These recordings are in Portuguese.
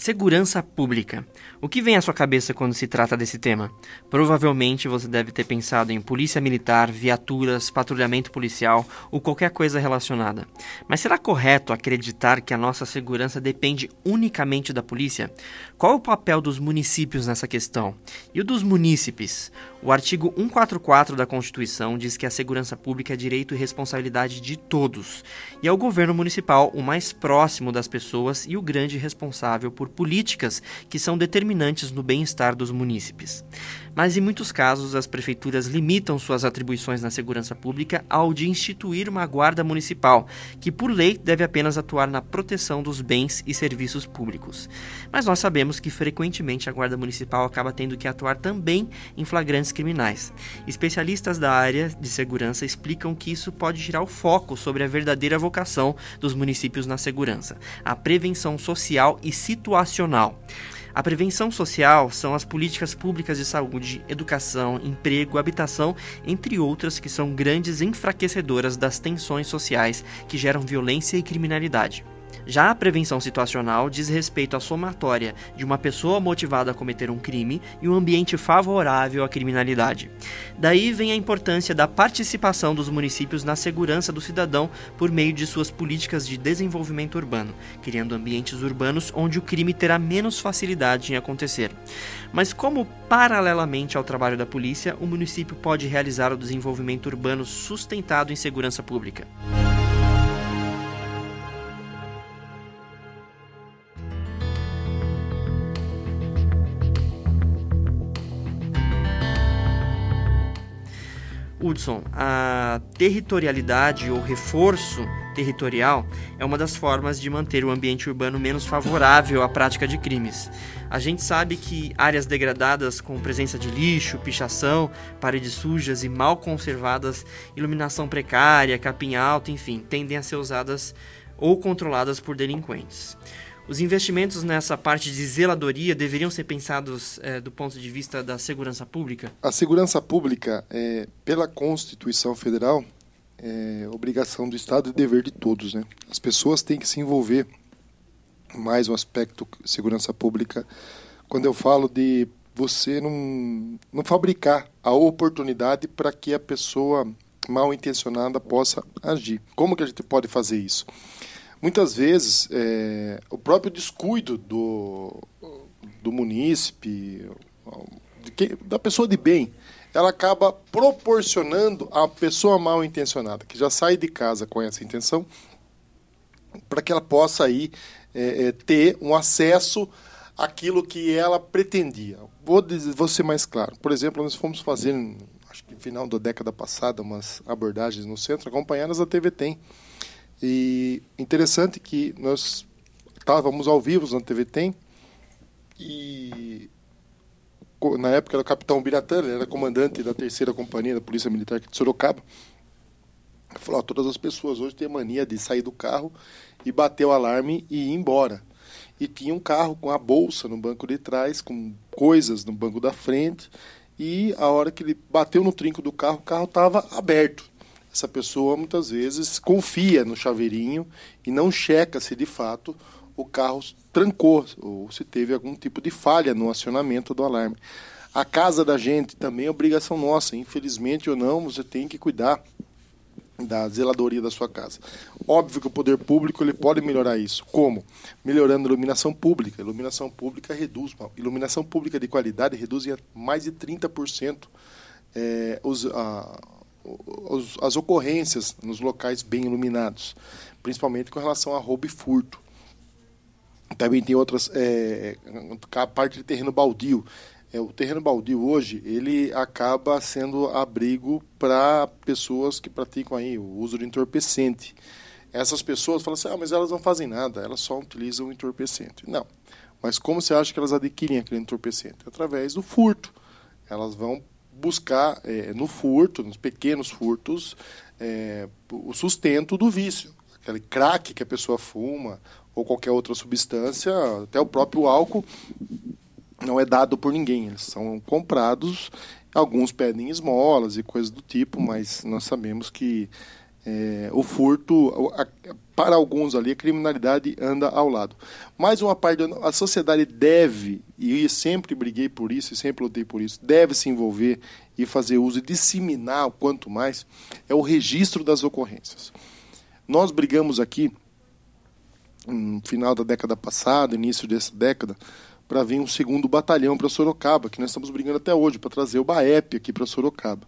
Segurança pública. O que vem à sua cabeça quando se trata desse tema? Provavelmente você deve ter pensado em polícia militar, viaturas, patrulhamento policial ou qualquer coisa relacionada. Mas será correto acreditar que a nossa segurança depende unicamente da polícia? Qual o papel dos municípios nessa questão? E o dos munícipes? O artigo 144 da Constituição diz que a segurança pública é direito e responsabilidade de todos, e é o governo municipal o mais próximo das pessoas e o grande responsável por políticas que são determinantes no bem-estar dos munícipes. Mas em muitos casos, as prefeituras limitam suas atribuições na segurança pública ao de instituir uma guarda municipal, que por lei deve apenas atuar na proteção dos bens e serviços públicos. Mas nós sabemos que frequentemente a guarda municipal acaba tendo que atuar também em flagrantes criminais. Especialistas da área de segurança explicam que isso pode tirar o foco sobre a verdadeira vocação dos municípios na segurança, a prevenção social e situacional. A prevenção social são as políticas públicas de saúde, educação, emprego, habitação, entre outras que são grandes enfraquecedoras das tensões sociais que geram violência e criminalidade. Já a prevenção situacional diz respeito à somatória de uma pessoa motivada a cometer um crime e um ambiente favorável à criminalidade. Daí vem a importância da participação dos municípios na segurança do cidadão por meio de suas políticas de desenvolvimento urbano, criando ambientes urbanos onde o crime terá menos facilidade em acontecer. Mas como paralelamente ao trabalho da polícia, o município pode realizar o desenvolvimento urbano sustentado em segurança pública? Hudson, a territorialidade ou reforço territorial é uma das formas de manter o ambiente urbano menos favorável à prática de crimes. A gente sabe que áreas degradadas com presença de lixo, pichação, paredes sujas e mal conservadas, iluminação precária, capim alto, enfim, tendem a ser usadas ou controladas por delinquentes. Os investimentos nessa parte de zeladoria deveriam ser pensados é, do ponto de vista da segurança pública? A segurança pública, é, pela Constituição Federal, é obrigação do Estado e dever de todos. Né? As pessoas têm que se envolver mais no aspecto segurança pública. Quando eu falo de você não, não fabricar a oportunidade para que a pessoa mal intencionada possa agir. Como que a gente pode fazer isso? Muitas vezes, é, o próprio descuido do, do munícipe, da pessoa de bem, ela acaba proporcionando a pessoa mal intencionada, que já sai de casa com essa intenção, para que ela possa aí é, é, ter um acesso àquilo que ela pretendia. Vou, dizer, vou ser mais claro. Por exemplo, nós fomos fazer, acho que no final da década passada, umas abordagens no centro, acompanhadas da TV Tem. E interessante que nós estávamos ao vivo na TV Tem e na época era o capitão Biratã, ele era comandante da terceira companhia da Polícia Militar aqui de Sorocaba. Ele falou: todas as pessoas hoje têm mania de sair do carro e bater o alarme e ir embora. E tinha um carro com a bolsa no banco de trás, com coisas no banco da frente. E a hora que ele bateu no trinco do carro, o carro estava aberto essa pessoa muitas vezes confia no chaveirinho e não checa se de fato o carro trancou ou se teve algum tipo de falha no acionamento do alarme. A casa da gente também é obrigação nossa, infelizmente ou não, você tem que cuidar da zeladoria da sua casa. Óbvio que o poder público ele pode melhorar isso. Como? Melhorando a iluminação pública. A iluminação pública reduz, iluminação pública de qualidade reduz em mais de 30% é, os, a, os, as ocorrências nos locais bem iluminados, principalmente com relação a roubo e furto. Também tem outras, é, a parte de terreno baldio. É, o terreno baldio hoje ele acaba sendo abrigo para pessoas que praticam aí o uso de entorpecente. Essas pessoas falam assim, ah, mas elas não fazem nada, elas só utilizam o entorpecente. Não. Mas como você acha que elas adquirem aquele entorpecente? Através do furto. Elas vão buscar é, no furto, nos pequenos furtos, é, o sustento do vício. Aquele crack que a pessoa fuma, ou qualquer outra substância, até o próprio álcool, não é dado por ninguém. Eles são comprados, alguns pedem esmolas e coisas do tipo, mas nós sabemos que é, o furto, a, para alguns ali, a criminalidade anda ao lado. Mais uma parte, a sociedade deve, e sempre briguei por isso, e sempre lutei por isso, deve se envolver e fazer uso e disseminar o quanto mais, é o registro das ocorrências. Nós brigamos aqui, no final da década passada, início dessa década, para vir um segundo batalhão para Sorocaba, que nós estamos brigando até hoje, para trazer o BAEP aqui para Sorocaba.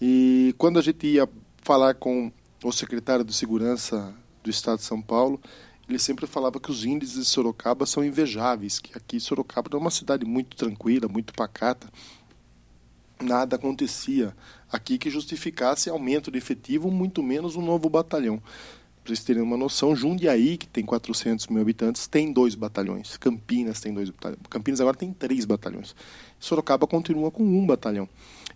E quando a gente ia falar com o secretário de Segurança do Estado de São Paulo, ele sempre falava que os índices de Sorocaba são invejáveis, que aqui Sorocaba é uma cidade muito tranquila, muito pacata. Nada acontecia aqui que justificasse aumento de efetivo, muito menos um novo batalhão. Para vocês terem uma noção, Jundiaí, que tem 400 mil habitantes, tem dois batalhões. Campinas tem dois batalhões. Campinas agora tem três batalhões. Sorocaba continua com um batalhão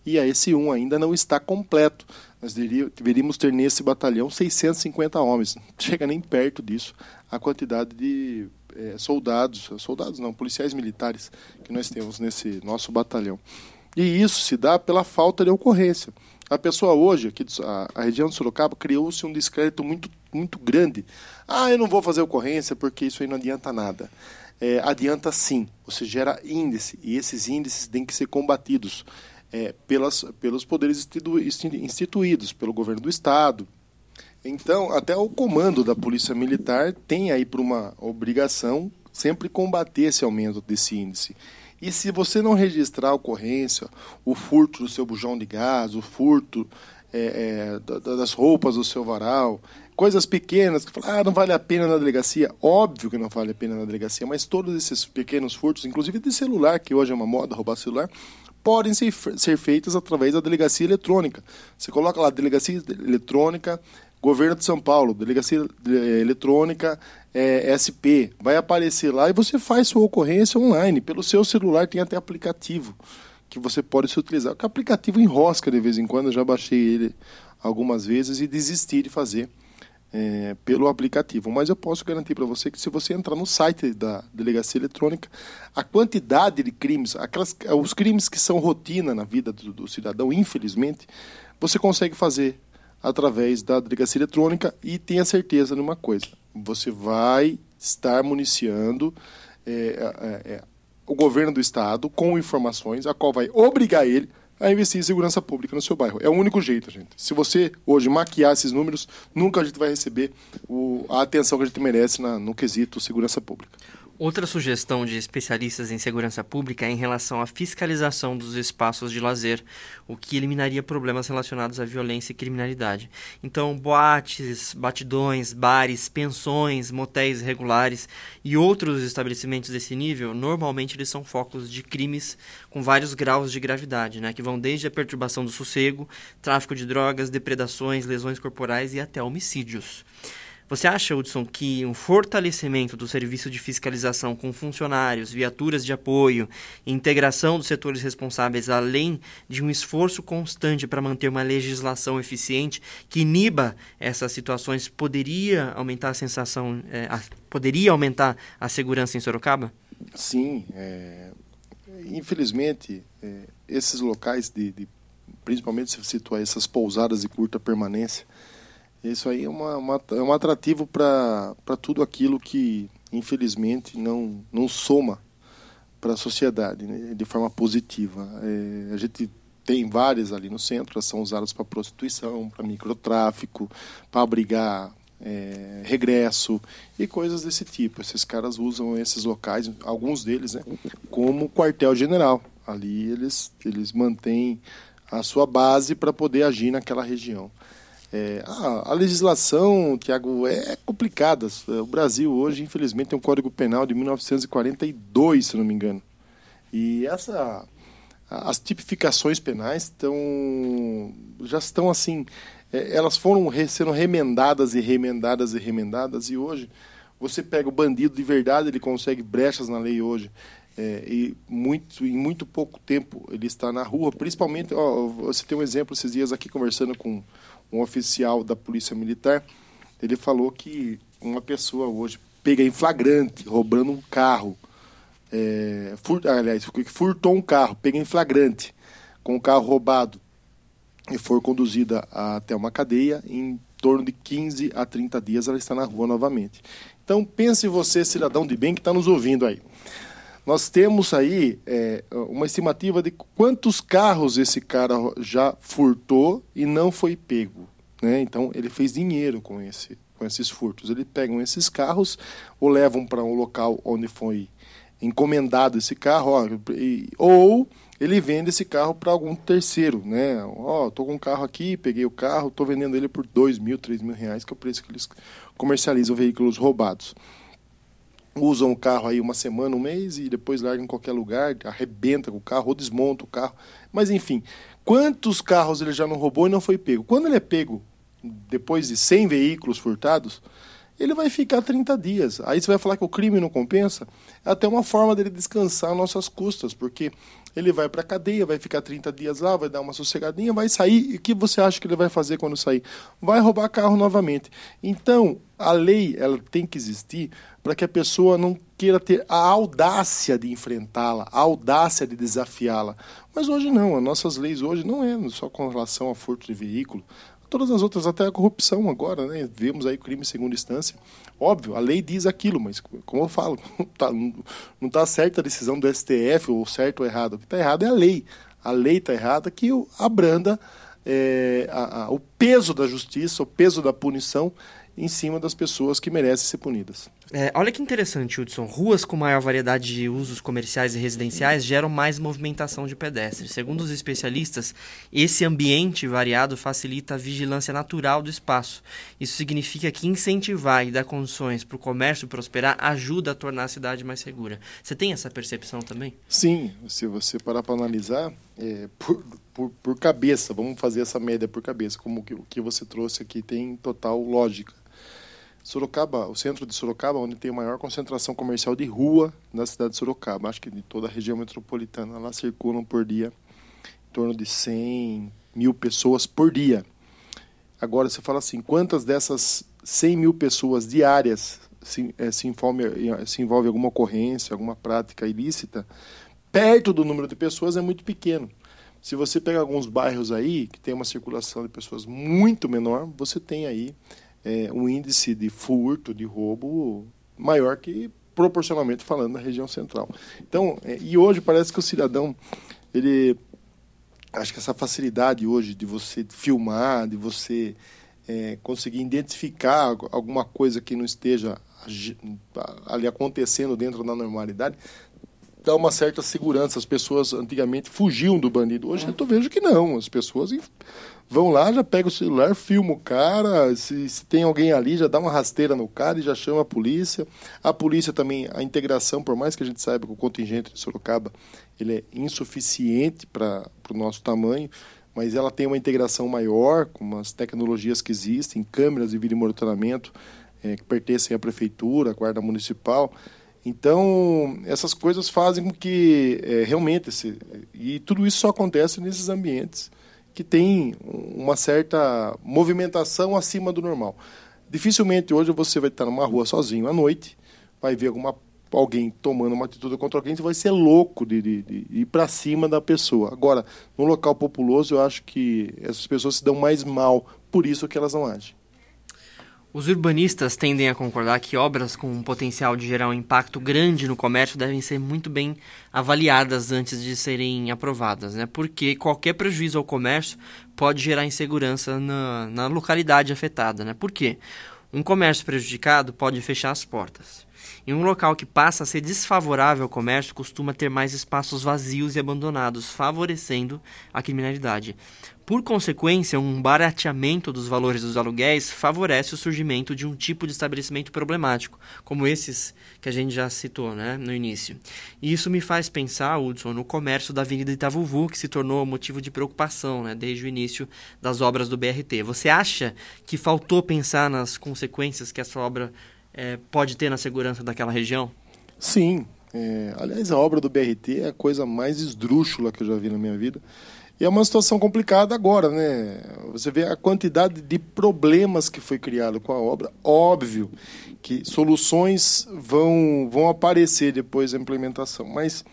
e esse um ainda não está completo. Nós deveríamos ter nesse batalhão 650 homens. Não chega nem perto disso a quantidade de é, soldados, soldados não, policiais militares que nós temos nesse nosso batalhão. E isso se dá pela falta de ocorrência. A pessoa hoje, aqui, a, a região de Sorocaba, criou-se um descrédito muito, muito grande. Ah, eu não vou fazer ocorrência porque isso aí não adianta nada. É, adianta sim, você gera índice e esses índices têm que ser combatidos é, pelas, pelos poderes institu, instituídos, pelo governo do Estado. Então, até o comando da Polícia Militar tem aí por uma obrigação sempre combater esse aumento desse índice. E se você não registrar a ocorrência, o furto do seu bujão de gás, o furto é, é, das roupas do seu varal, coisas pequenas que falam, ah, não vale a pena na delegacia. Óbvio que não vale a pena na delegacia, mas todos esses pequenos furtos, inclusive de celular, que hoje é uma moda roubar celular, podem ser, ser feitas através da delegacia eletrônica. Você coloca lá delegacia eletrônica, governo de São Paulo, delegacia eh, eletrônica, é, eh, SP, vai aparecer lá e você faz sua ocorrência online. Pelo seu celular tem até aplicativo que você pode se utilizar. O aplicativo enrosca de vez em quando, eu já baixei ele algumas vezes e desisti de fazer é, pelo aplicativo. Mas eu posso garantir para você que se você entrar no site da delegacia eletrônica, a quantidade de crimes, aquelas, os crimes que são rotina na vida do, do cidadão, infelizmente, você consegue fazer através da delegacia eletrônica e tenha certeza numa coisa: você vai estar municiando é, é, é, o governo do estado com informações, a qual vai obrigar ele a investir em segurança pública no seu bairro. É o único jeito, gente. Se você hoje maquiar esses números, nunca a gente vai receber o, a atenção que a gente merece na, no quesito segurança pública. Outra sugestão de especialistas em segurança pública é em relação à fiscalização dos espaços de lazer, o que eliminaria problemas relacionados à violência e criminalidade. Então, boates, batidões, bares, pensões, motéis regulares e outros estabelecimentos desse nível, normalmente eles são focos de crimes com vários graus de gravidade, né, que vão desde a perturbação do sossego, tráfico de drogas, depredações, lesões corporais e até homicídios. Você acha, Hudson, que um fortalecimento do serviço de fiscalização com funcionários, viaturas de apoio, integração dos setores responsáveis, além de um esforço constante para manter uma legislação eficiente que iniba essas situações, poderia aumentar a sensação, é, a, poderia aumentar a segurança em Sorocaba? Sim. É, infelizmente, é, esses locais, de, de, principalmente se situar essas pousadas de curta permanência, isso aí é, uma, uma é um atrativo para tudo aquilo que, infelizmente, não, não soma para a sociedade né, de forma positiva. É, a gente tem várias ali no centro, elas são usadas para prostituição, para microtráfico, para abrigar é, regresso e coisas desse tipo. Esses caras usam esses locais, alguns deles, né, como quartel-general. Ali eles, eles mantêm a sua base para poder agir naquela região. É, a, a, legislação, Tiago, é complicada. O Brasil hoje, infelizmente, tem um Código Penal de 1942, se não me engano. E essa, as tipificações penais estão, já estão assim, é, elas foram re, sendo remendadas e remendadas e remendadas. E hoje, você pega o bandido de verdade, ele consegue brechas na lei hoje. É, e muito, em muito pouco tempo ele está na rua, principalmente, ó, você tem um exemplo esses dias aqui conversando com um oficial da Polícia Militar, ele falou que uma pessoa hoje pega em flagrante, roubando um carro, é, aliás, furtou um carro, pega em flagrante, com o carro roubado, e for conduzida até uma cadeia, em torno de 15 a 30 dias ela está na rua novamente. Então pense você, cidadão de bem que está nos ouvindo aí. Nós temos aí é, uma estimativa de quantos carros esse cara já furtou e não foi pego. Né? Então ele fez dinheiro com, esse, com esses furtos. Eles pegam esses carros ou levam para um local onde foi encomendado esse carro, ó, e, ou ele vende esse carro para algum terceiro, né? Ó, tô com um carro aqui, peguei o carro, tô vendendo ele por dois mil, três mil reais, que é o preço que eles comercializam veículos roubados. Usam o carro aí uma semana, um mês e depois largam em qualquer lugar, arrebenta com o carro ou desmonta o carro. Mas enfim, quantos carros ele já não roubou e não foi pego? Quando ele é pego depois de 100 veículos furtados, ele vai ficar 30 dias. Aí você vai falar que o crime não compensa? É até uma forma dele descansar nossas custas, porque ele vai para a cadeia, vai ficar 30 dias lá, vai dar uma sossegadinha, vai sair. E o que você acha que ele vai fazer quando sair? Vai roubar carro novamente. Então, a lei ela tem que existir para que a pessoa não queira ter a audácia de enfrentá-la, a audácia de desafiá-la. Mas hoje não, as nossas leis hoje não é só com relação a furto de veículo todas as outras, até a corrupção agora, né? Vemos aí crime em segunda instância. Óbvio, a lei diz aquilo, mas como eu falo, tá, não está certa a decisão do STF, ou certo ou errado. O que está errado é a lei. A lei está errada que abranda é, a, a, o peso da justiça, o peso da punição em cima das pessoas que merecem ser punidas. É, olha que interessante, Hudson. Ruas com maior variedade de usos comerciais e residenciais geram mais movimentação de pedestres. Segundo os especialistas, esse ambiente variado facilita a vigilância natural do espaço. Isso significa que incentivar e dar condições para o comércio prosperar ajuda a tornar a cidade mais segura. Você tem essa percepção também? Sim. Se você parar para analisar, é, por, por, por, cabeça, vamos fazer essa média por cabeça, como o que você trouxe aqui tem total lógica. Sorocaba, o centro de Sorocaba, onde tem a maior concentração comercial de rua da cidade de Sorocaba, acho que de toda a região metropolitana. Lá circulam por dia em torno de 100 mil pessoas por dia. Agora, você fala assim, quantas dessas 100 mil pessoas diárias se, é, se, envolve, se envolve alguma ocorrência, alguma prática ilícita, perto do número de pessoas é muito pequeno. Se você pega alguns bairros aí, que tem uma circulação de pessoas muito menor, você tem aí é, um índice de furto, de roubo maior que proporcionalmente falando na região central. Então, é, e hoje parece que o cidadão, ele acho que essa facilidade hoje de você filmar, de você é, conseguir identificar alguma coisa que não esteja ali acontecendo dentro da normalidade, dá uma certa segurança. As pessoas antigamente fugiam do bandido. Hoje eu vejo que não. As pessoas vão lá, já pega o celular, filma o cara, se, se, tem alguém ali, já dá uma rasteira no cara e já chama a polícia. A polícia também, a integração, por mais que a gente saiba que o contingente de Sorocaba ele é insuficiente para o nosso tamanho, mas ela tem uma integração maior com as tecnologias que existem, câmeras de vídeo monitoramento é, que pertencem à prefeitura, à guarda municipal. Então, essas coisas fazem com que é, realmente, esse, e tudo isso só acontece nesses ambientes que tem uma certa movimentação acima do normal. Dificilmente hoje você vai estar numa rua sozinho à noite, vai ver alguma alguém tomando uma atitude contra alguém, você vai ser louco de, de, de ir para cima da pessoa. Agora, no local populoso, eu acho que essas pessoas se dão mais mal, por isso que elas não agem. Os urbanistas tendem a concordar que obras com um potencial de gerar um impacto grande no comércio devem ser muito bem avaliadas antes de serem aprovadas, né? porque qualquer prejuízo ao comércio pode gerar insegurança na, na localidade afetada. Né? Por quê? Um comércio prejudicado pode fechar as portas. Em um local que passa a ser desfavorável ao comércio, costuma ter mais espaços vazios e abandonados, favorecendo a criminalidade. Por consequência, um barateamento dos valores dos aluguéis favorece o surgimento de um tipo de estabelecimento problemático, como esses que a gente já citou né, no início. E isso me faz pensar, Hudson, no comércio da Avenida Itavuvu, que se tornou motivo de preocupação né, desde o início das obras do BRT. Você acha que faltou pensar nas consequências que essa obra é, pode ter na segurança daquela região? Sim. É, aliás, a obra do BRT é a coisa mais esdrúxula que eu já vi na minha vida. E é uma situação complicada agora, né? Você vê a quantidade de problemas que foi criado com a obra. Óbvio que soluções vão, vão aparecer depois da implementação, mas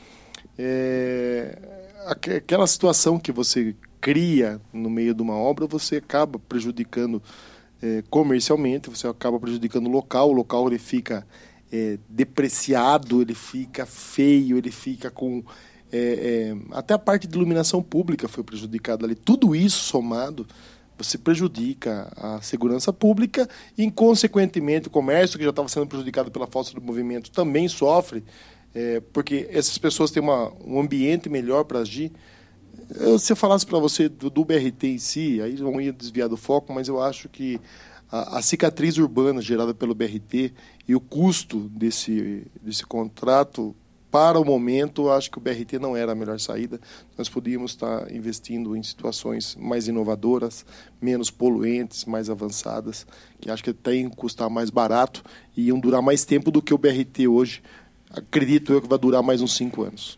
é, aquela situação que você cria no meio de uma obra, você acaba prejudicando é, comercialmente, você acaba prejudicando o local, o local ele fica é, depreciado, ele fica feio, ele fica com. É, é, até a parte de iluminação pública foi prejudicada ali. Tudo isso somado, você prejudica a segurança pública e, consequentemente, o comércio, que já estava sendo prejudicado pela falta de movimento, também sofre, é, porque essas pessoas têm uma, um ambiente melhor para agir. Eu, se eu falasse para você do, do, BRT em si, aí não ia desviar do foco, mas eu acho que a, a, cicatriz urbana gerada pelo BRT e o custo desse, desse contrato, para o momento, acho que o BRT não era a melhor saída. Nós podíamos estar investindo em situações mais inovadoras, menos poluentes, mais avançadas, que acho que tem custar mais barato e iam durar mais tempo do que o BRT hoje. Acredito eu que vai durar mais uns cinco anos.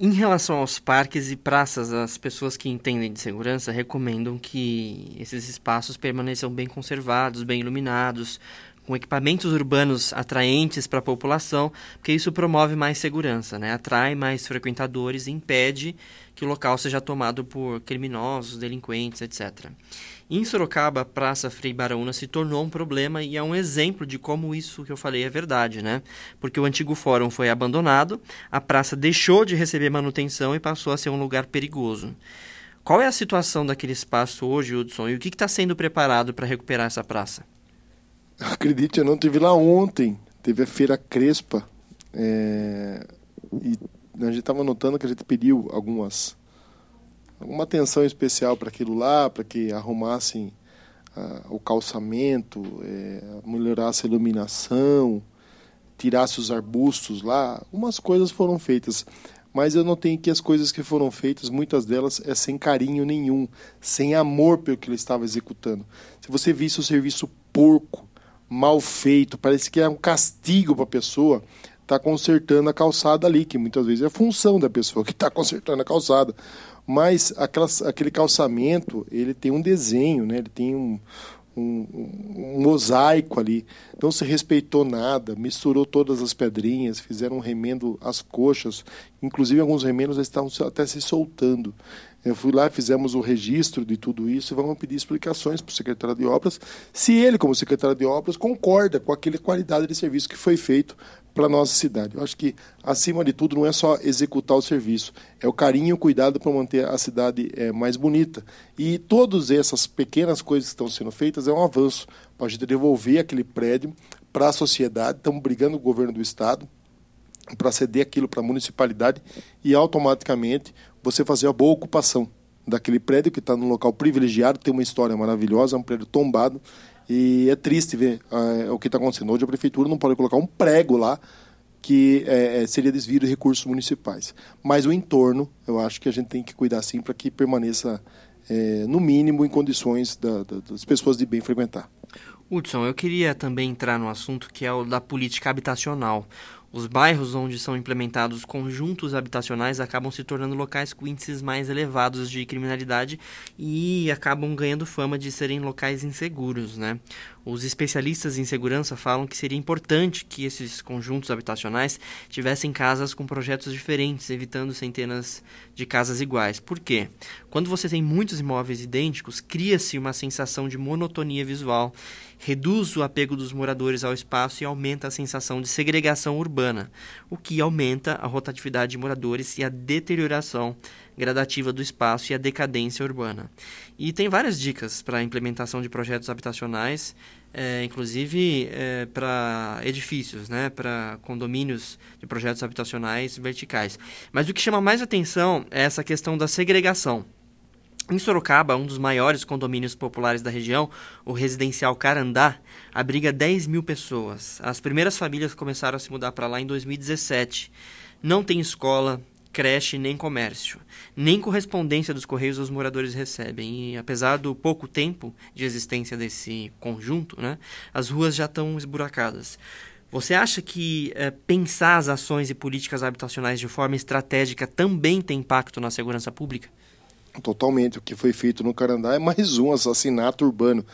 Em relação aos parques e praças, as pessoas que entendem de segurança recomendam que esses espaços permaneçam bem conservados, bem iluminados, com equipamentos urbanos atraentes para a população, porque isso promove mais segurança, né? atrai mais frequentadores e impede que o local seja tomado por criminosos, delinquentes, etc. Em Sorocaba, a Praça Frei Baraúna se tornou um problema e é um exemplo de como isso que eu falei é verdade, né? Porque o antigo fórum foi abandonado, a praça deixou de receber manutenção e passou a ser um lugar perigoso. Qual é a situação daquele espaço hoje, Hudson, e o que está sendo preparado para recuperar essa praça? Acredite, eu não tive lá ontem. Teve a Feira Crespa. É... E a gente estava notando que a gente pediu algumas uma atenção especial para aquilo lá, para que arrumassem ah, o calçamento, é, melhorasse a iluminação, tirasse os arbustos lá. Umas coisas foram feitas, mas eu notei que as coisas que foram feitas, muitas delas é sem carinho nenhum, sem amor pelo que ele estava executando. Se você visse o serviço porco, mal feito, parece que é um castigo para a pessoa estar tá consertando a calçada ali, que muitas vezes é função da pessoa que está consertando a calçada mas aquelas, aquele calçamento ele tem um desenho, né? ele tem um, um, um, mosaico ali. Não se respeitou nada, misturou todas as pedrinhas, fizeram um remendo às coxas, inclusive alguns remendos estavam até se soltando. Eu fui lá, fizemos o registro de tudo isso e vamos pedir explicações para o secretário de obras, se ele, como secretário de obras, concorda com aquela qualidade de serviço que foi feito para a nossa cidade. Eu acho que, acima de tudo, não é só executar o serviço, é o carinho e o cuidado para manter a cidade é, mais bonita. E todas essas pequenas coisas que estão sendo feitas é um avanço para a gente devolver aquele prédio para a sociedade. Estamos brigando com o governo do Estado para ceder aquilo para a municipalidade e automaticamente você fazer a boa ocupação daquele prédio que está num local privilegiado, tem uma história maravilhosa, é um prédio tombado e é triste ver uh, o que está acontecendo. Hoje a prefeitura não pode colocar um prego lá que é, seria desvio de recursos municipais. Mas o entorno, eu acho que a gente tem que cuidar sim para que permaneça, é, no mínimo, em condições da, da, das pessoas de bem frequentar. Hudson, eu queria também entrar no assunto que é o da política habitacional. Os bairros onde são implementados conjuntos habitacionais acabam se tornando locais com índices mais elevados de criminalidade e acabam ganhando fama de serem locais inseguros, né? Os especialistas em segurança falam que seria importante que esses conjuntos habitacionais tivessem casas com projetos diferentes, evitando centenas de casas iguais. Por quê? Quando você tem muitos imóveis idênticos, cria-se uma sensação de monotonia visual, reduz o apego dos moradores ao espaço e aumenta a sensação de segregação urbana, o que aumenta a rotatividade de moradores e a deterioração gradativa do espaço e a decadência urbana. E tem várias dicas para a implementação de projetos habitacionais, é, inclusive é, para edifícios, né, para condomínios de projetos habitacionais verticais. Mas o que chama mais atenção é essa questão da segregação. Em Sorocaba, um dos maiores condomínios populares da região, o residencial Carandá, abriga 10 mil pessoas. As primeiras famílias começaram a se mudar para lá em 2017. Não tem escola, creche nem comércio. Nem correspondência dos Correios os moradores recebem. E apesar do pouco tempo de existência desse conjunto, né, as ruas já estão esburacadas. Você acha que é, pensar as ações e políticas habitacionais de forma estratégica também tem impacto na segurança pública? Totalmente. O que foi feito no Carandá é mais um assassinato urbano.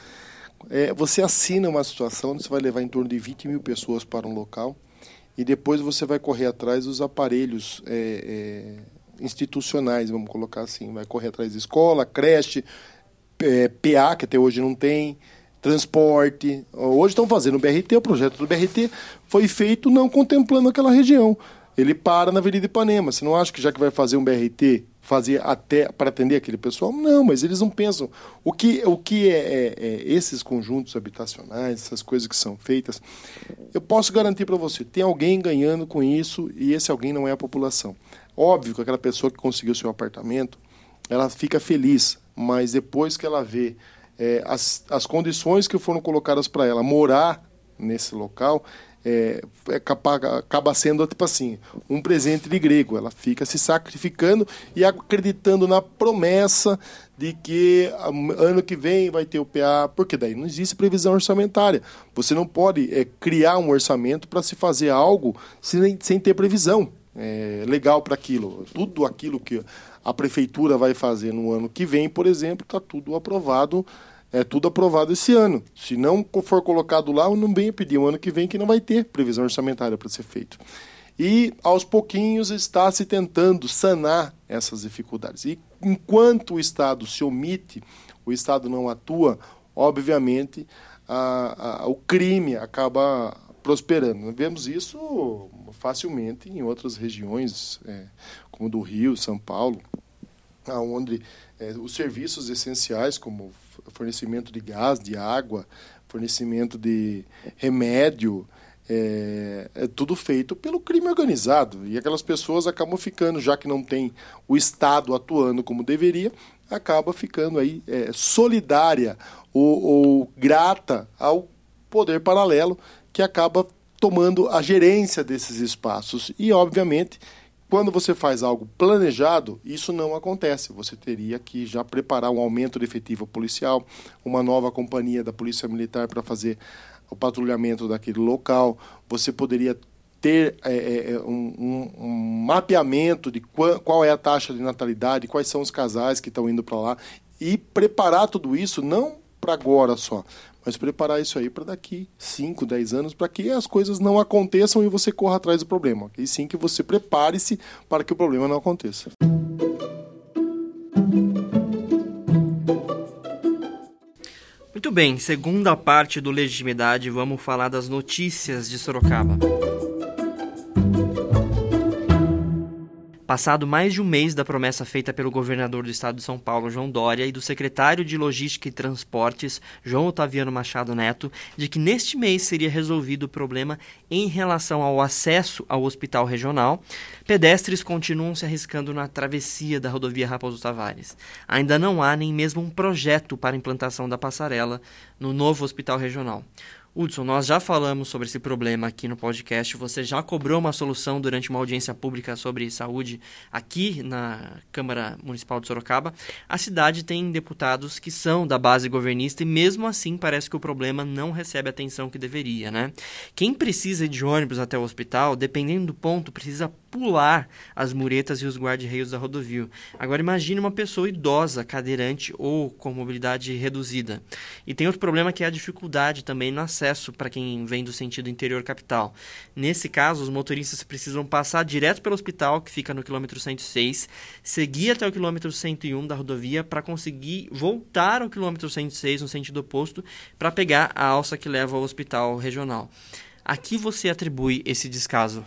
É, você assina uma situação onde você vai levar em torno de 20 mil pessoas para um local e depois você vai correr atrás dos aparelhos é, é, institucionais, vamos colocar assim, vai correr atrás de escola, creche, é, PA, que até hoje não tem, transporte. Hoje estão fazendo o BRT, o projeto do BRT foi feito não contemplando aquela região. Ele para na Avenida Ipanema. Você não acha que já que vai fazer um BRT, fazer até para atender aquele pessoal? Não, mas eles não pensam. O que, o que é, é, é esses conjuntos habitacionais, essas coisas que são feitas, eu posso garantir para você, tem alguém ganhando com isso e esse alguém não é a população. Óbvio que aquela pessoa que conseguiu seu apartamento, ela fica feliz, mas depois que ela vê é, as, as condições que foram colocadas para ela morar nesse local, é, é acaba sendo tipo assim um presente de grego. Ela fica se sacrificando e acreditando na promessa de que ano que vem vai ter o PA, porque daí não existe previsão orçamentária. Você não pode é, criar um orçamento para se fazer algo sem, sem ter previsão é, legal para aquilo. Tudo aquilo que a prefeitura vai fazer no ano que vem, por exemplo, está tudo aprovado é tudo aprovado esse ano. Se não for colocado lá, não venho pedir o ano que vem que não vai ter previsão orçamentária para ser feito. E aos pouquinhos está se tentando sanar essas dificuldades. E enquanto o Estado se omite, o Estado não atua, obviamente a, a, o crime acaba prosperando. vemos isso facilmente em outras regiões, é, como do Rio, São Paulo, onde é, os serviços essenciais, como fornecimento de gás, de água, fornecimento de remédio, é, é, tudo feito pelo crime organizado. E aquelas pessoas acabam ficando, já que não tem o Estado atuando como deveria, acaba ficando aí é, solidária ou, ou grata ao poder paralelo que acaba tomando a gerência desses espaços. E, obviamente, quando você faz algo planejado, isso não acontece. Você teria que já preparar um aumento de efetivo policial, uma nova companhia da Polícia Militar para fazer o patrulhamento daquele local. Você poderia ter é, é, é um, um, um, mapeamento de qual, qual é a taxa de natalidade, quais são os casais que estão indo para lá e preparar tudo isso não para agora só, mas preparar isso aí para daqui 5, 10 anos, para que as coisas não aconteçam e você corra atrás do problema. E sim que você prepare-se para que o problema não aconteça. Muito bem, segunda parte do Legitimidade, vamos falar das notícias de Sorocaba. Passado mais de um mês da promessa feita pelo governador do estado de São Paulo, João Dória, e do secretário de Logística e Transportes, João Otaviano Machado Neto, de que neste mês seria resolvido o problema em relação ao acesso ao hospital regional, pedestres continuam se arriscando na travessia da rodovia Raposo Tavares. Ainda não há nem mesmo um projeto para implantação da passarela no novo hospital regional. Hudson, nós já falamos sobre esse problema aqui no podcast. Você já cobrou uma solução durante uma audiência pública sobre saúde aqui na Câmara Municipal de Sorocaba. A cidade tem deputados que são da base governista e, mesmo assim, parece que o problema não recebe a atenção que deveria, né? Quem precisa de ônibus até o hospital, dependendo do ponto, precisa pular as muretas e os guarda-reios da rodovia. Agora imagine uma pessoa idosa, cadeirante ou com mobilidade reduzida. E tem outro problema que é a dificuldade também no acesso para quem vem do sentido interior capital. Nesse caso, os motoristas precisam passar direto pelo hospital, que fica no quilômetro 106, seguir até o quilômetro 101 da rodovia para conseguir voltar ao quilômetro 106 no sentido oposto para pegar a alça que leva ao hospital regional. A que você atribui esse descaso?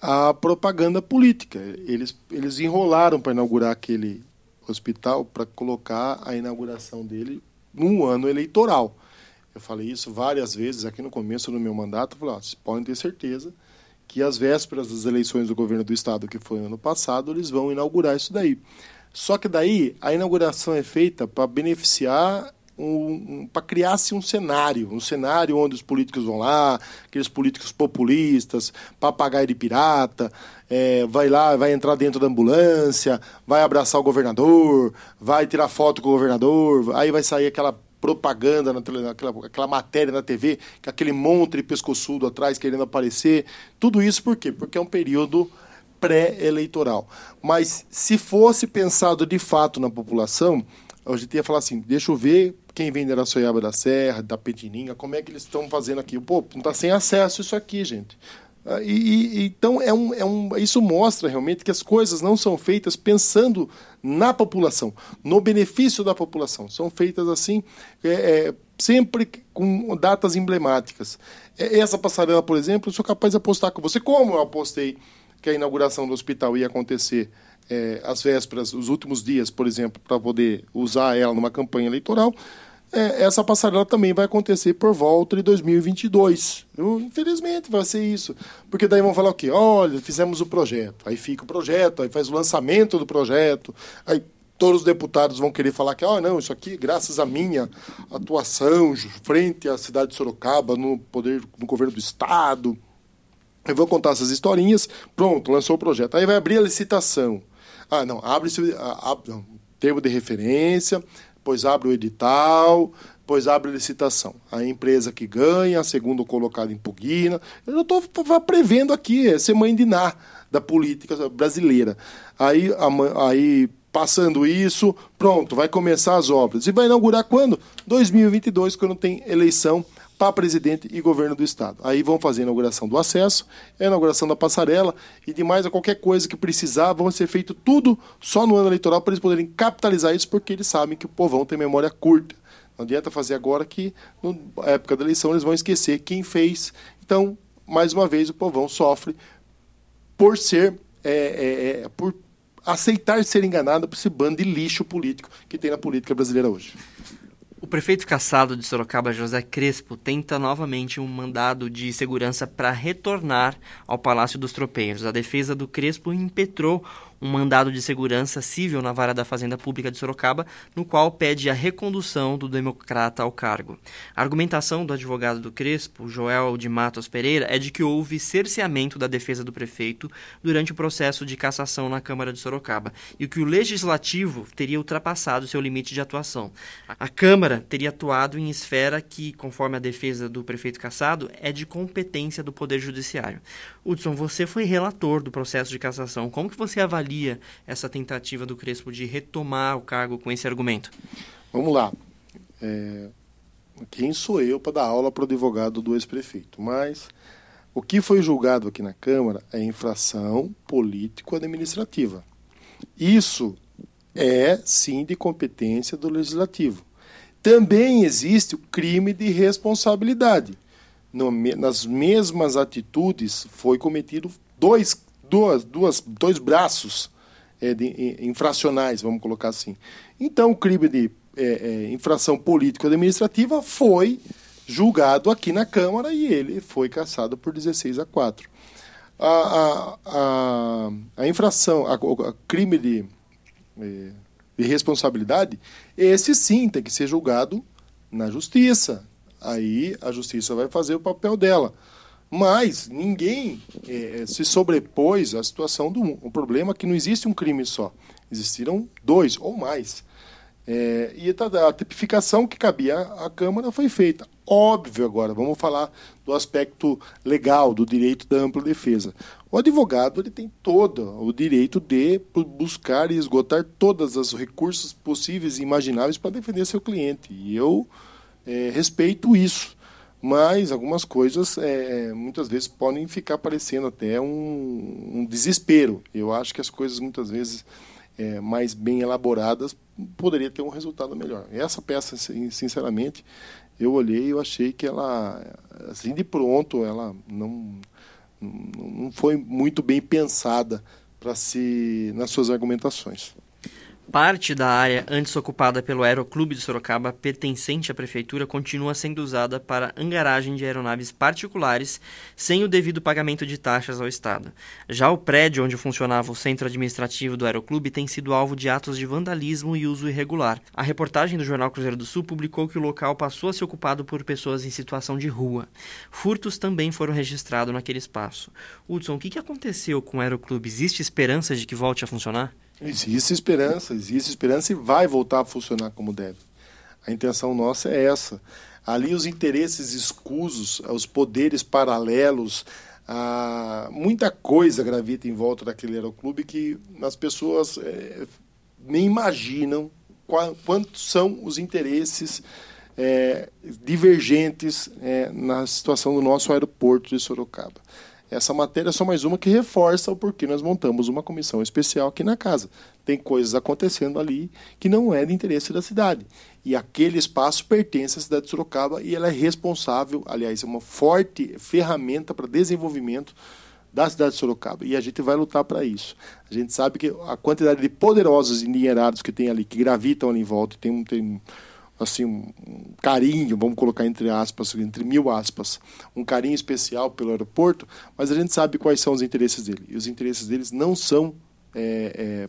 A propaganda política. Eles, eles enrolaram para inaugurar aquele hospital para colocar a inauguração dele num ano eleitoral. Eu falei isso várias vezes aqui no começo do meu mandato. Eu falei, ó, vocês podem ter certeza que às vésperas das eleições do governo do estado, que foi ano passado, eles vão inaugurar isso daí. Só que daí a inauguração é feita para beneficiar um, um, para criar-se um cenário, um cenário onde os políticos vão lá, aqueles políticos populistas, papagaio de pirata, é, vai lá, vai entrar dentro da ambulância, vai abraçar o governador, vai tirar foto com o governador, aí vai sair aquela propaganda, na, aquela, aquela matéria na TV, com aquele monte pescoçudo atrás querendo aparecer. Tudo isso por quê? Porque é um período pré-eleitoral. Mas se fosse pensado de fato na população, a gente ia falar assim, deixa eu ver quem vem da Araçoiaba da Serra, da Petininga, como é que eles estão fazendo aqui? Pô, não está sem acesso isso aqui, gente. Ah, e, e, então é um, é um, isso mostra realmente que as coisas não são feitas pensando na população, no benefício da população. São feitas assim é, é, sempre com datas emblemáticas. Essa passarela, por exemplo, eu sou capaz de apostar com você, como eu apostei que a inauguração do hospital ia acontecer é, às vésperas, os últimos dias, por exemplo, para poder usar ela numa campanha eleitoral. É, essa passarela também vai acontecer por volta de 2022. Eu, infelizmente vai ser isso. Porque daí vão falar o quê? Olha, fizemos o projeto. Aí fica o projeto, aí faz o lançamento do projeto, aí todos os deputados vão querer falar que, ah, não, isso aqui, graças à minha atuação frente à cidade de Sorocaba, no poder, no governo do estado. Eu vou contar essas historinhas. Pronto, lançou o projeto. Aí vai abrir a licitação. Ah, não, abre-se abre, termo de referência, depois abre o edital, depois abre licitação. A empresa que ganha, a segunda colocada impugna. Eu estou prevendo aqui, é mãe de Ná da política brasileira. Aí, a, aí Passando isso, pronto, vai começar as obras. E vai inaugurar quando? 2022, quando tem eleição para presidente e governo do estado. Aí vão fazer a inauguração do acesso, a inauguração da passarela e demais a qualquer coisa que precisar, vão ser feito tudo só no ano eleitoral para eles poderem capitalizar isso, porque eles sabem que o povão tem memória curta. Não adianta fazer agora que na época da eleição eles vão esquecer quem fez. Então, mais uma vez, o povão sofre por ser é, é, é, por aceitar ser enganado por esse bando de lixo político que tem na política brasileira hoje. O prefeito caçado de Sorocaba, José Crespo, tenta novamente um mandado de segurança para retornar ao Palácio dos Tropeiros. A defesa do Crespo impetrou um mandado de segurança civil na vara da Fazenda Pública de Sorocaba, no qual pede a recondução do democrata ao cargo. A argumentação do advogado do Crespo, Joel de Matos Pereira, é de que houve cerceamento da defesa do prefeito durante o processo de cassação na Câmara de Sorocaba e que o legislativo teria ultrapassado seu limite de atuação. A Câmara teria atuado em esfera que, conforme a defesa do prefeito cassado, é de competência do Poder Judiciário. Hudson, você foi relator do processo de cassação. Como que você avalia avalia essa tentativa do Crespo de retomar o cargo com esse argumento? Vamos lá. É, quem sou eu para dar aula para o advogado do ex-prefeito? Mas o que foi julgado aqui na Câmara é infração político-administrativa. Isso é, sim, de competência do Legislativo. Também existe o crime de responsabilidade. Nas mesmas atitudes foi cometido dois duas, duas, dois braços é, de, infracionais, vamos colocar assim. Então, o crime de é, é, infração político-administrativa foi julgado aqui na Câmara e ele foi cassado por 16 a 4. A, a, a, a infração, a crime de, é, de responsabilidade, esse sim tem que ser julgado na justiça. Aí a justiça vai fazer o papel dela. Mas ninguém é, se sobrepôs à situação do o problema é que não existe um crime só, existiram dois ou mais. É, e a, a tipificação que cabia à Câmara foi feita. Óbvio agora, vamos falar do aspecto legal, do direito da ampla defesa. O advogado ele tem todo o direito de buscar e esgotar todos os recursos possíveis e imagináveis para defender seu cliente. E eu é, respeito isso mas algumas coisas é, muitas vezes podem ficar parecendo até um, um, desespero. Eu acho que as coisas muitas vezes é, mais bem elaboradas poderia ter um resultado melhor. Essa peça, sinceramente, eu olhei e eu achei que ela, assim de pronto, ela não, não foi muito bem pensada para se nas suas argumentações. Parte da área antes ocupada pelo Aeroclube de Sorocaba, pertencente à prefeitura, continua sendo usada para angaragem de aeronaves particulares, sem o devido pagamento de taxas ao Estado. Já o prédio onde funcionava o centro administrativo do Aeroclube tem sido alvo de atos de vandalismo e uso irregular. A reportagem do jornal Cruzeiro do Sul publicou que o local passou a ser ocupado por pessoas em situação de rua. Furtos também foram registrados naquele espaço. Hudson, o que aconteceu com o Aeroclube? Existe esperança de que volte a funcionar? Existe esperança, existe esperança e vai voltar a funcionar como deve. A intenção nossa é essa. Ali os interesses escusos, os poderes paralelos, a, muita coisa gravita em volta daquele aeroclube que as pessoas é, nem imaginam qual, quantos são os interesses é, divergentes é, na situação do nosso aeroporto de Sorocaba. Essa matéria é só mais uma que reforça o porquê nós montamos uma comissão especial aqui na casa. Tem coisas acontecendo ali que não é de interesse da cidade. E aquele espaço pertence à cidade de Sorocaba e ela é responsável, aliás, é uma forte ferramenta para desenvolvimento da cidade de Sorocaba. E a gente vai lutar para isso. A gente sabe que a quantidade de poderosos endinheirados que tem ali, que gravitam ali em volta, tem, tem assim, um carinho, vamos colocar entre aspas, entre mil aspas, um carinho especial pelo aeroporto, mas a gente sabe quais são os interesses dele. E os interesses deles não são é, é,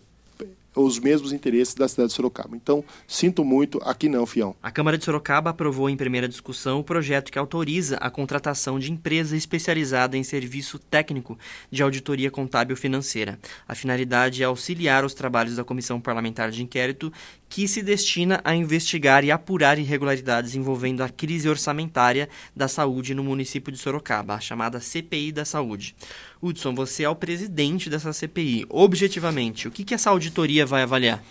os mesmos interesses da cidade de Sorocaba. Então, sinto muito, aqui não, fião. A Câmara de Sorocaba aprovou em primeira discussão o projeto que autoriza a contratação de empresa especializada em serviço técnico de auditoria contábil financeira. A finalidade é auxiliar os trabalhos da Comissão Parlamentar de Inquérito que se destina a investigar e apurar irregularidades envolvendo a crise orçamentária da saúde no município de Sorocaba, a chamada CPI da Saúde. Hudson, você é o presidente dessa CPI. Objetivamente, o que, que essa auditoria vai avaliar?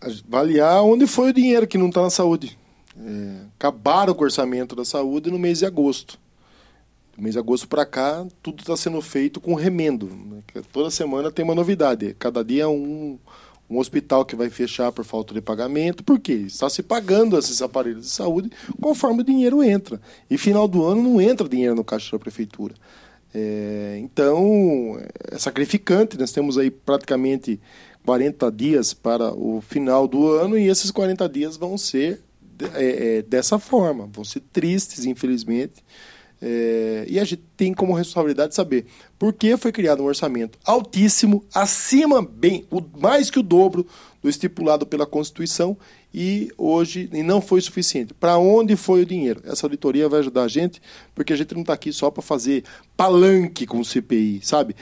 Avaliar onde foi o dinheiro que não está na saúde. É, acabaram com o orçamento da saúde no mês de agosto. Do mês de agosto para cá, tudo está sendo feito com remendo. Né? Toda semana tem uma novidade. Cada dia um, um hospital que vai fechar por falta de pagamento, porque está se pagando esses aparelhos de saúde conforme o dinheiro entra. E final do ano não entra dinheiro no caixa da prefeitura. É, então, é sacrificante. Nós temos aí praticamente 40 dias para o final do ano e esses 40 dias vão ser é, é, dessa forma, vão ser tristes, infelizmente. É, e a gente tem como responsabilidade saber por que foi criado um orçamento altíssimo, acima, bem, o, mais que o dobro do estipulado pela Constituição, e hoje e não foi suficiente. Para onde foi o dinheiro? Essa auditoria vai ajudar a gente, porque a gente não está aqui só para fazer palanque com o CPI, sabe?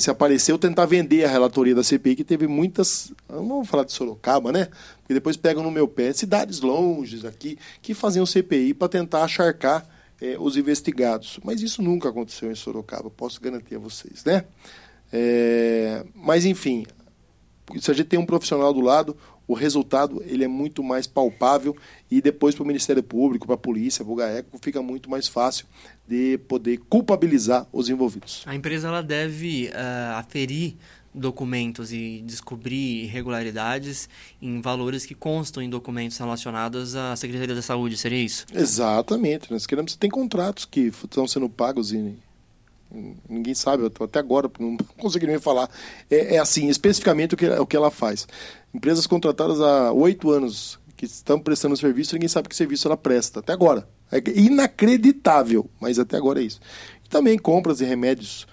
Se apareceu, tentar vender a relatoria da CPI, que teve muitas. Não vamos falar de Sorocaba, né? Porque depois pegam no meu pé cidades longes aqui que faziam CPI para tentar acharcar é, os investigados. Mas isso nunca aconteceu em Sorocaba, posso garantir a vocês, né? É, mas enfim, se a gente tem um profissional do lado, o resultado ele é muito mais palpável e depois para o Ministério Público, para a polícia, para o GAECO, fica muito mais fácil de poder culpabilizar os envolvidos. A empresa ela deve uh, aferir documentos e descobrir irregularidades em valores que constam em documentos relacionados à Secretaria da Saúde, seria isso? Exatamente. Nós queremos tem contratos que estão sendo pagos e ninguém sabe, até agora não consegui me falar. É, é, assim, especificamente o que, o que ela faz. Empresas contratadas há oito anos que estão prestando serviço, ninguém sabe que serviço ela presta, até agora. É inacreditável, mas até agora é isso. E também compras de remédios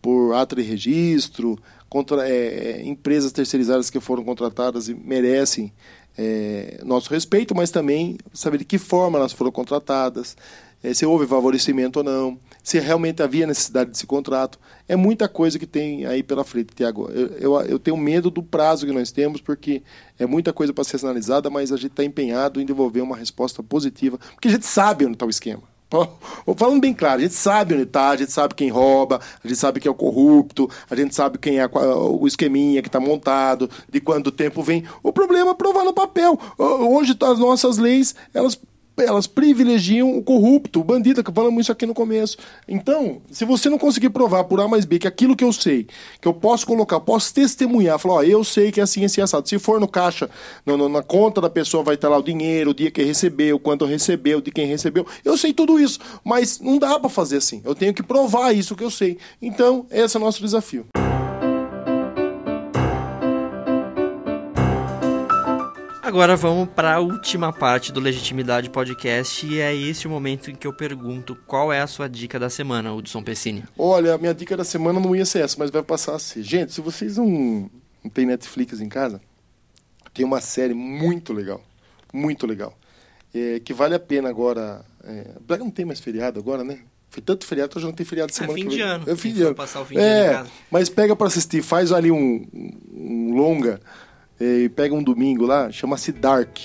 por ato de registro, contra é, é, empresas terceirizadas que foram contratadas e merecem é, nosso respeito, mas também saber de que forma elas foram contratadas, é, se houve favorecimento ou não, se realmente havia necessidade desse contrato. É muita coisa que tem aí pela frente, Tiago. Eu, eu, eu, tenho medo do prazo que nós temos, porque é muita coisa para ser analisada, mas a gente está empenhado em devolver uma resposta positiva, porque a gente sabe onde está o esquema. Falando bem claro, a gente sabe onde está, a gente sabe quem rouba, a gente sabe quem é o corrupto, a gente sabe quem é o esqueminha que está montado, de quanto tempo vem. O problema é provar no papel. Hoje as nossas leis, elas elas privilegiam o corrupto, o bandido, que falamos isso aqui no começo. Então, se você não conseguir provar por A mais B que aquilo que eu sei, que eu posso colocar, posso testemunhar, falar, ó, eu sei que é assim, assim, assado. Se for no caixa, no, no, na conta da pessoa vai estar lá o dinheiro, o dia que recebeu, quanto recebeu, de quem recebeu. Eu sei tudo isso, mas não dá para fazer assim. Eu tenho que provar isso que eu sei. Então, esse é o nosso desafio. Agora vamos para a última parte do Legitimidade Podcast e é esse o momento em que eu pergunto qual é a sua dica da semana, Hudson Pessini. Olha, a minha dica da semana não ia ser essa, mas vai passar a ser. Gente, se vocês não, não têm Netflix em casa, tem uma série muito legal, muito legal, é, que vale a pena agora. É, não tem mais feriado agora, né? Foi tanto feriado que hoje não tem feriado de é semana. É fim de ano. É fim de ano. Passar o fim de é, ano. Mas pega para assistir, faz ali um, um longa e pega um domingo lá, chama-se Dark.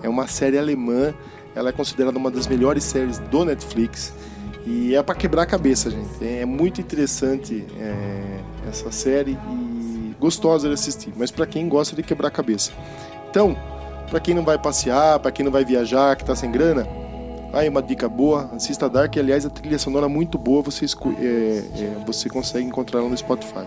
É uma série alemã, ela é considerada uma das melhores séries do Netflix e é para quebrar a cabeça, gente. É muito interessante é, essa série e gostosa de assistir, mas para quem gosta de quebrar cabeça. Então, para quem não vai passear, para quem não vai viajar, que tá sem grana, aí uma dica boa, assista Dark, aliás a trilha sonora é muito boa, você, é, é, você consegue encontrar ela no Spotify.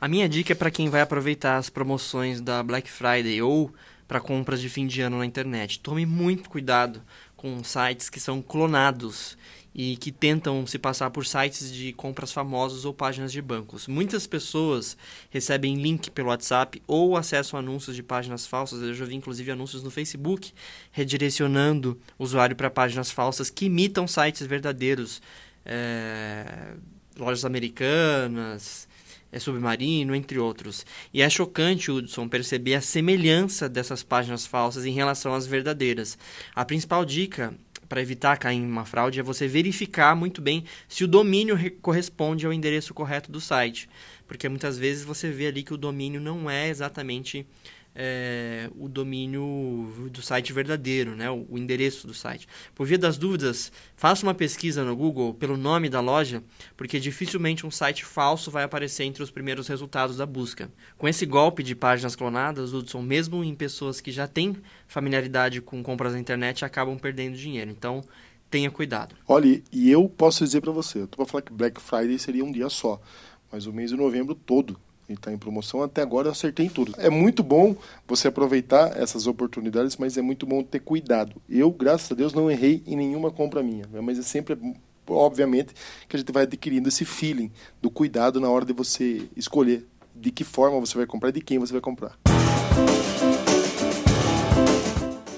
A minha dica é para quem vai aproveitar as promoções da Black Friday ou para compras de fim de ano na internet. Tome muito cuidado com sites que são clonados e que tentam se passar por sites de compras famosos ou páginas de bancos. Muitas pessoas recebem link pelo WhatsApp ou acessam anúncios de páginas falsas. Eu já vi inclusive anúncios no Facebook redirecionando o usuário para páginas falsas que imitam sites verdadeiros. É, lojas americanas, é submarino, entre outros. E é chocante, Hudson, perceber a semelhança dessas páginas falsas em relação às verdadeiras. A principal dica para evitar cair em uma fraude é você verificar muito bem se o domínio corresponde ao endereço correto do site. Porque muitas vezes você vê ali que o domínio não é exatamente é, o domínio do site verdadeiro, né? O, o, endereço do site. Por via das dúvidas, faça uma pesquisa no Google pelo nome da loja, porque dificilmente um site falso vai aparecer entre os primeiros resultados da busca. Com esse golpe de páginas clonadas, Hudson, mesmo em pessoas que já têm familiaridade com compras na internet, acabam perdendo dinheiro. Então, tenha cuidado. Olha, e eu posso dizer para você, eu tô para falar que Black Friday seria um dia só, mas o mês de novembro todo ele está em promoção. Até agora eu acertei em tudo. É muito bom você aproveitar essas oportunidades, mas é muito bom ter cuidado. Eu, graças a Deus, não errei em nenhuma compra minha. Mas é sempre, obviamente, que a gente vai adquirindo esse feeling do cuidado na hora de você escolher de que forma você vai comprar e de quem você vai comprar.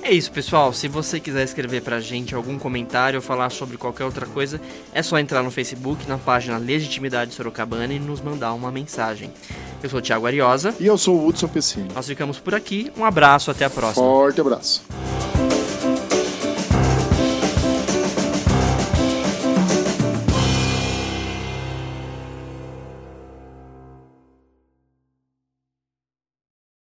É isso, pessoal. Se você quiser escrever pra gente algum comentário ou falar sobre qualquer outra coisa, é só entrar no Facebook, na página Legitimidade Sorocabana e nos mandar uma mensagem. Eu sou o Thiago Ariosa. E eu sou o Hudson Pessini. Nós ficamos por aqui. Um abraço, até a próxima. Forte abraço.